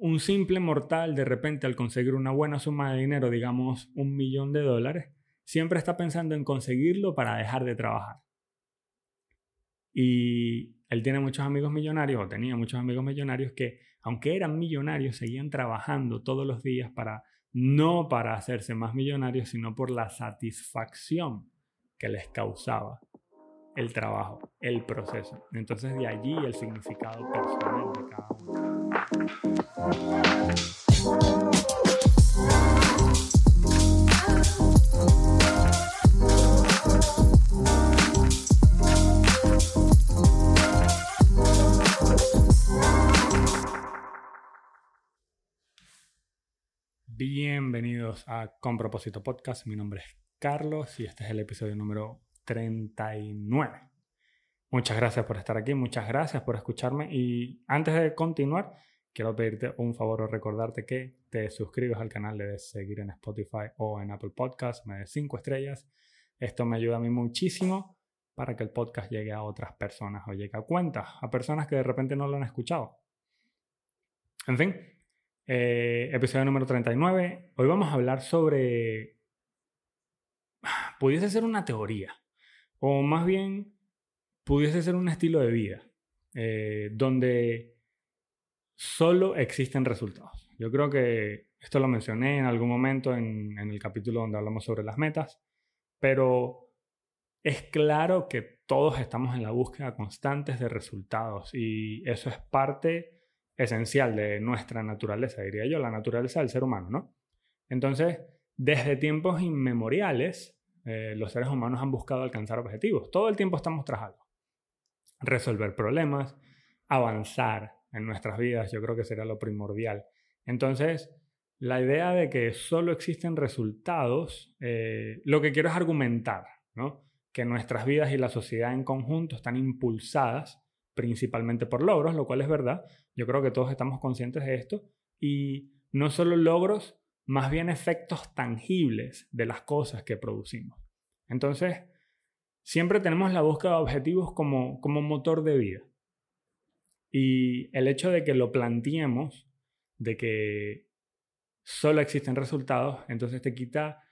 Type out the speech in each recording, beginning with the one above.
un simple mortal de repente al conseguir una buena suma de dinero, digamos un millón de dólares, siempre está pensando en conseguirlo para dejar de trabajar. Y él tiene muchos amigos millonarios, o tenía muchos amigos millonarios que, aunque eran millonarios, seguían trabajando todos los días para, no para hacerse más millonarios, sino por la satisfacción que les causaba el trabajo, el proceso. Entonces de allí el significado personal de cada uno. Bienvenidos a Con Propósito Podcast. Mi nombre es Carlos y este es el episodio número 39. Muchas gracias por estar aquí, muchas gracias por escucharme y antes de continuar, quiero pedirte un favor o recordarte que te suscribas al canal, le des seguir en Spotify o en Apple Podcasts, me des 5 estrellas. Esto me ayuda a mí muchísimo para que el podcast llegue a otras personas o llegue a cuentas, a personas que de repente no lo han escuchado. En fin, eh, episodio número 39. Hoy vamos a hablar sobre... Pudiese ser una teoría, o más bien pudiese ser un estilo de vida eh, donde solo existen resultados. Yo creo que esto lo mencioné en algún momento en, en el capítulo donde hablamos sobre las metas, pero es claro que todos estamos en la búsqueda constantes de resultados y eso es parte esencial de nuestra naturaleza, diría yo, la naturaleza del ser humano, ¿no? Entonces, desde tiempos inmemoriales, eh, los seres humanos han buscado alcanzar objetivos. Todo el tiempo estamos tras algo. Resolver problemas, avanzar en nuestras vidas, yo creo que será lo primordial. Entonces, la idea de que solo existen resultados, eh, lo que quiero es argumentar, ¿no? Que nuestras vidas y la sociedad en conjunto están impulsadas principalmente por logros, lo cual es verdad. Yo creo que todos estamos conscientes de esto. Y no solo logros, más bien efectos tangibles de las cosas que producimos. Entonces, siempre tenemos la búsqueda de objetivos como, como motor de vida. Y el hecho de que lo planteemos, de que solo existen resultados, entonces te quita,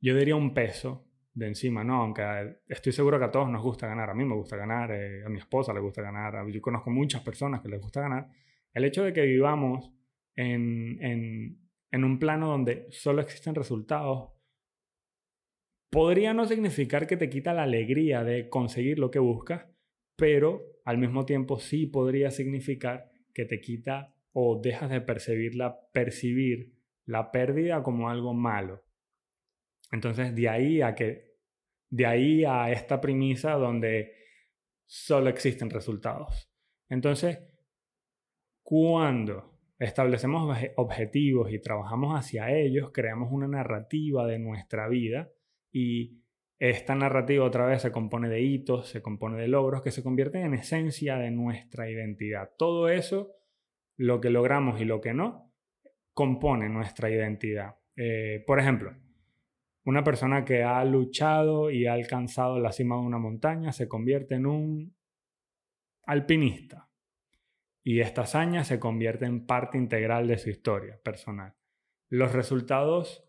yo diría, un peso de encima, ¿no? Aunque estoy seguro que a todos nos gusta ganar, a mí me gusta ganar, eh, a mi esposa le gusta ganar, yo conozco muchas personas que les gusta ganar, el hecho de que vivamos en, en un plano donde solo existen resultados, podría no significar que te quita la alegría de conseguir lo que buscas, pero al mismo tiempo sí podría significar que te quita o dejas de percibir la, percibir la pérdida como algo malo. Entonces, de ahí a que de ahí a esta premisa donde solo existen resultados. Entonces, cuando establecemos objetivos y trabajamos hacia ellos, creamos una narrativa de nuestra vida y esta narrativa otra vez se compone de hitos, se compone de logros que se convierten en esencia de nuestra identidad. Todo eso, lo que logramos y lo que no, compone nuestra identidad. Eh, por ejemplo, una persona que ha luchado y ha alcanzado la cima de una montaña se convierte en un alpinista y esta hazaña se convierte en parte integral de su historia personal. Los resultados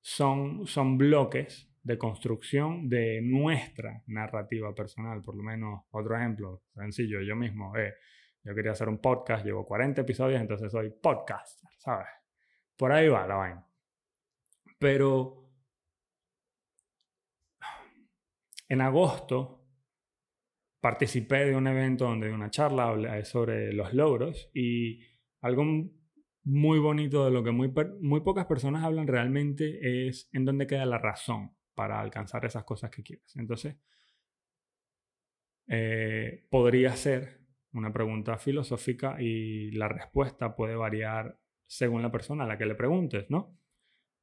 son, son bloques de construcción de nuestra narrativa personal, por lo menos otro ejemplo sencillo, yo mismo, eh, yo quería hacer un podcast, llevo 40 episodios, entonces soy podcaster, ¿sabes? Por ahí va la vaina. Pero en agosto participé de un evento donde de una charla hablé sobre los logros y algo muy bonito de lo que muy, muy pocas personas hablan realmente es en dónde queda la razón para alcanzar esas cosas que quieres. Entonces, eh, podría ser una pregunta filosófica y la respuesta puede variar según la persona a la que le preguntes, ¿no?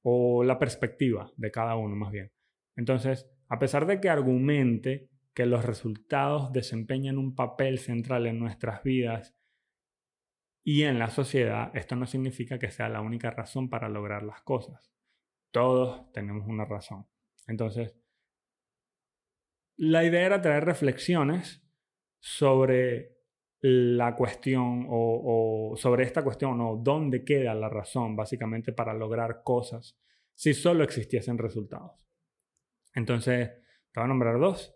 O la perspectiva de cada uno más bien. Entonces, a pesar de que argumente que los resultados desempeñan un papel central en nuestras vidas y en la sociedad, esto no significa que sea la única razón para lograr las cosas. Todos tenemos una razón. Entonces, la idea era traer reflexiones sobre la cuestión o, sobre esta cuestión o dónde queda la razón básicamente para lograr cosas si solo existiesen resultados. Entonces, te voy a nombrar dos,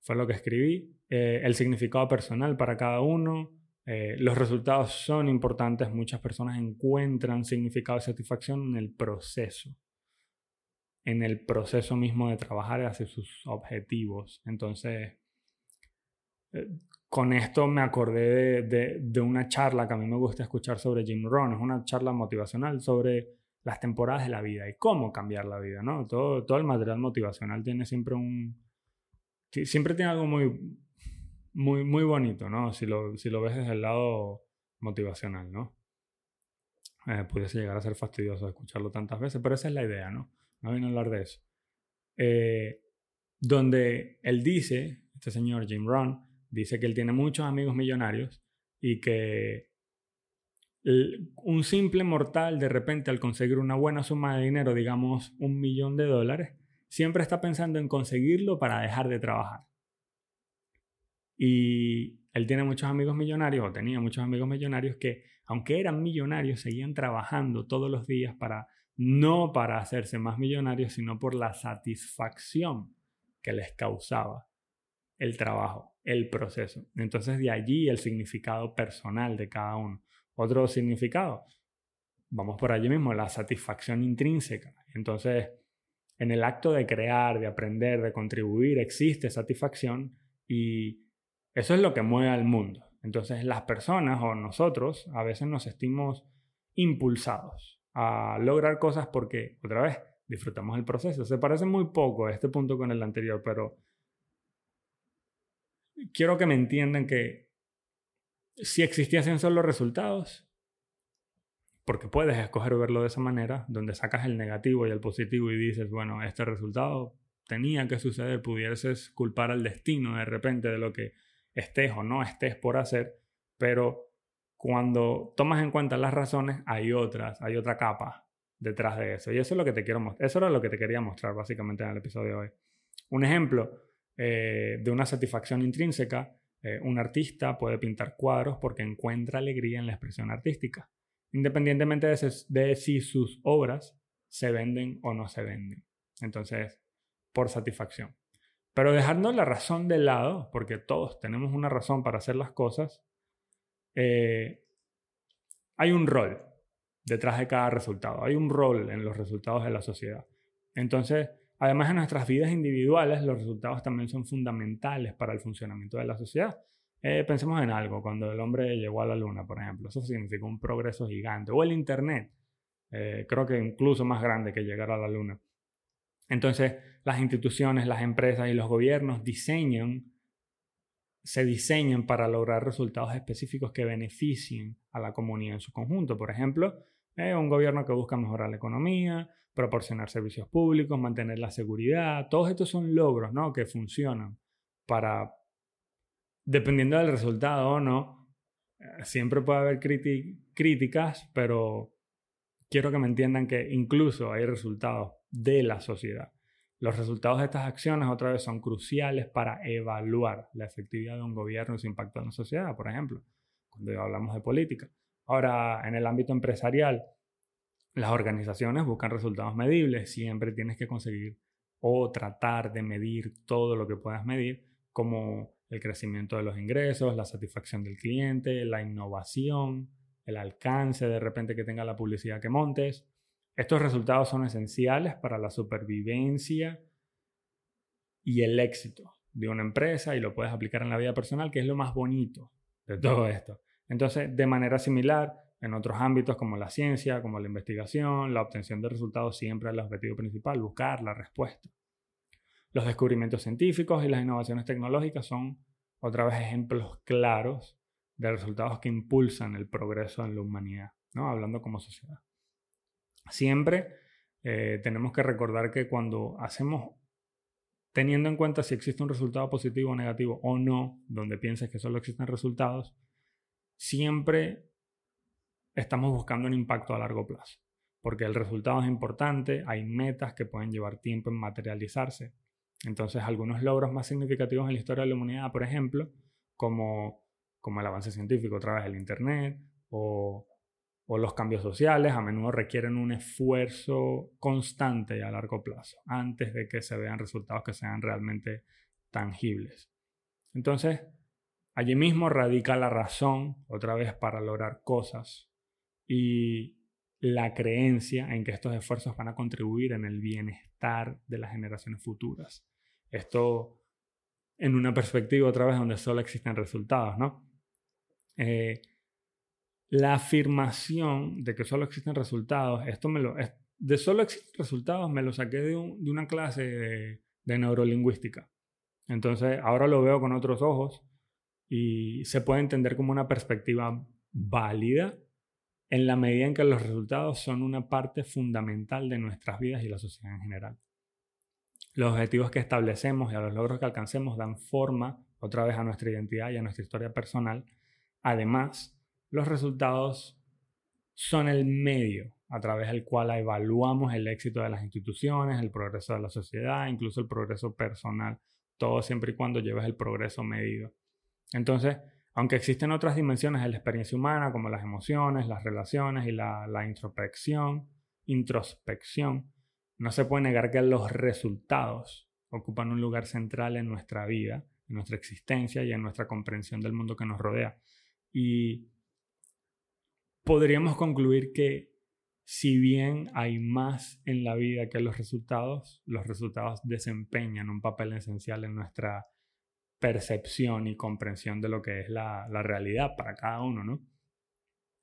fue lo que escribí, eh, el significado personal para cada uno, eh, los resultados son importantes, muchas personas encuentran significado y satisfacción en el proceso, en el proceso mismo de trabajar hacia sus objetivos. Entonces, eh, con esto me acordé de, una charla que a mí me gusta escuchar sobre Jim Rohn, es una charla motivacional sobre las temporadas de la vida y cómo cambiar la vida, ¿no? Todo, todo el material motivacional tiene siempre un... Siempre tiene algo muy, muy, muy bonito, ¿no? Si lo, si lo ves desde el lado motivacional, ¿no? Eh, pudiese llegar a ser fastidioso escucharlo tantas veces, pero esa es la idea, ¿no? No a hablar de eso. Eh, donde él dice, este señor Jim Rohn, dice que él tiene muchos amigos millonarios y que un simple mortal de repente al conseguir una buena suma de dinero, digamos un millón de dólares, siempre está pensando en conseguirlo para dejar de trabajar. Y él tiene muchos amigos millonarios, o tenía muchos amigos millonarios que, aunque eran millonarios, seguían trabajando todos los días para, no para hacerse más millonarios, sino por la satisfacción que les causaba el trabajo, el proceso. Entonces de allí el significado personal de cada uno. Otro significado, vamos por allí mismo, la satisfacción intrínseca. Entonces, en el acto de crear, de aprender, de contribuir, existe satisfacción y eso es lo que mueve al mundo. Entonces las personas o nosotros a veces nos sentimos impulsados a lograr cosas porque, otra vez, disfrutamos el proceso. Se parece muy poco este punto con el anterior, pero quiero que me entiendan que si existiesen solo resultados, porque puedes escoger verlo de esa manera, donde sacas el negativo y el positivo y dices, bueno, este resultado tenía que suceder, pudieses culpar al destino de repente de lo que estés o no estés por hacer, pero cuando tomas en cuenta las razones, hay otras, hay otra capa detrás de eso. Y eso es lo que te quiero mostrar. Eso era lo que te quería mostrar básicamente en el episodio de hoy. Un ejemplo eh, de una satisfacción intrínseca, eh, un artista puede pintar cuadros porque encuentra alegría en la expresión artística, independientemente de, de si sus obras se venden o no se venden. Entonces, por satisfacción. Pero dejando la razón de lado, porque todos tenemos una razón para hacer las cosas, eh, hay un rol detrás de cada resultado. Hay un rol en los resultados de la sociedad. Entonces, además de nuestras vidas individuales, los resultados también son fundamentales para el funcionamiento de la sociedad. Eh, pensemos en algo, cuando el hombre llegó a la luna, por ejemplo, eso significó un progreso gigante. O el Internet, eh, creo que incluso más grande que llegar a la luna. Entonces, las instituciones, las empresas y los gobiernos diseñan, se diseñan para lograr resultados específicos que beneficien a la comunidad en su conjunto. Por ejemplo, eh, un gobierno que busca mejorar la economía, proporcionar servicios públicos, mantener la seguridad. Todos estos son logros ¿no? que funcionan para, dependiendo del resultado o no, eh, siempre puede haber críticas, pero quiero que me entiendan que incluso hay resultados de la sociedad. Los resultados de estas acciones otra vez son cruciales para evaluar la efectividad de un gobierno y su impacto en la sociedad, por ejemplo, cuando hablamos de política. Ahora, en el ámbito empresarial, las organizaciones buscan resultados medibles, siempre tienes que conseguir o tratar de medir todo lo que puedas medir, como el crecimiento de los ingresos, la satisfacción del cliente, la innovación, el alcance de repente que tenga la publicidad que montes. Estos resultados son esenciales para la supervivencia y el éxito de una empresa y lo puedes aplicar en la vida personal, que es lo más bonito de todo esto. Entonces, de manera similar, en otros ámbitos como la ciencia, como la investigación, la obtención de resultados siempre es el objetivo principal, buscar la respuesta. Los descubrimientos científicos y las innovaciones tecnológicas son otra vez ejemplos claros de resultados que impulsan el progreso en la humanidad, ¿no? hablando como sociedad. Siempre eh, tenemos que recordar que cuando hacemos, teniendo en cuenta si existe un resultado positivo o negativo o no, donde pienses que solo existen resultados, siempre estamos buscando un impacto a largo plazo, porque el resultado es importante, hay metas que pueden llevar tiempo en materializarse. Entonces, algunos logros más significativos en la historia de la humanidad, por ejemplo, como como el avance científico a través del Internet o, o los cambios sociales, a menudo requieren un esfuerzo constante y a largo plazo antes de que se vean resultados que sean realmente tangibles. Entonces, allí mismo radica la razón, otra vez, para lograr cosas y la creencia en que estos esfuerzos van a contribuir en el bienestar de las generaciones futuras. Esto en una perspectiva otra vez donde solo existen resultados, ¿no? Eh, la afirmación de que solo existen resultados, esto me lo, de solo existen resultados me lo saqué de, una clase de, de neurolingüística. Entonces ahora lo veo con otros ojos y se puede entender como una perspectiva válida en la medida en que los resultados son una parte fundamental de nuestras vidas y la sociedad en general. Los objetivos que establecemos y a los logros que alcancemos dan forma otra vez a nuestra identidad y a nuestra historia personal. Además, los resultados son el medio a través del cual evaluamos el éxito de las instituciones, el progreso de la sociedad, incluso el progreso personal, todo siempre y cuando lleves el progreso medido. Entonces, aunque existen otras dimensiones de la experiencia humana, como las emociones, las relaciones y la, introspección, introspección, no se puede negar que los resultados ocupan un lugar central en nuestra vida, en nuestra existencia y en nuestra comprensión del mundo que nos rodea. Y podríamos concluir que si bien hay más en la vida que los resultados, los resultados desempeñan un papel esencial en nuestra percepción y comprensión de lo que es la, realidad para cada uno, ¿no?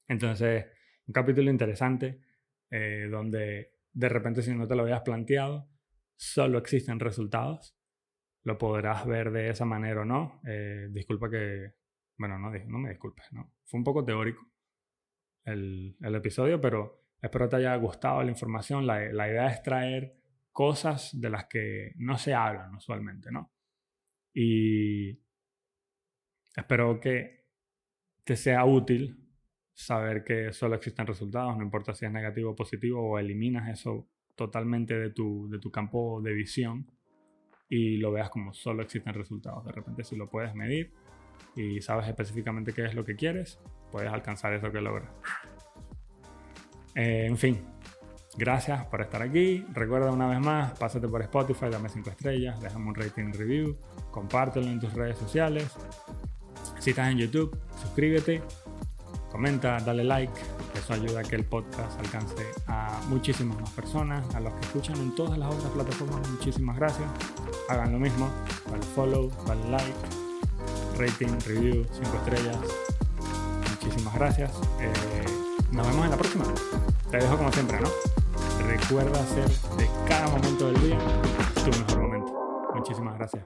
Entonces, un capítulo interesante eh, donde de repente si no te lo habías planteado, solo existen resultados. Lo podrás ver de esa manera o no. Eh, disculpa que, bueno, no, no me disculpes, ¿no? Fue un poco teórico el, episodio, pero espero te haya gustado la información. La, idea es traer cosas de las que no se hablan usualmente, ¿no? Y espero que te sea útil saber que solo existen resultados, no importa si es negativo o positivo, o eliminas eso totalmente de tu, de tu campo de visión y lo veas como solo existen resultados. De repente si lo puedes medir y sabes específicamente qué es lo que quieres, puedes alcanzar eso que logras. Eh, en fin, gracias por estar aquí. Recuerda una vez más, pásate por Spotify, dame 5 estrellas, déjame un rating review compártelo en tus redes sociales. Si estás en YouTube, suscríbete, comenta, dale like. Eso ayuda a que el podcast alcance a muchísimas más personas, a los que escuchan en todas las otras plataformas. Muchísimas gracias. Hagan lo mismo. Dale follow, dale like, rating, review, 5 estrellas. Muchísimas gracias. Eh, nos vemos en la próxima. Te dejo como siempre, ¿no? Recuerda hacer de cada momento del día tu mejor momento. Muchísimas gracias.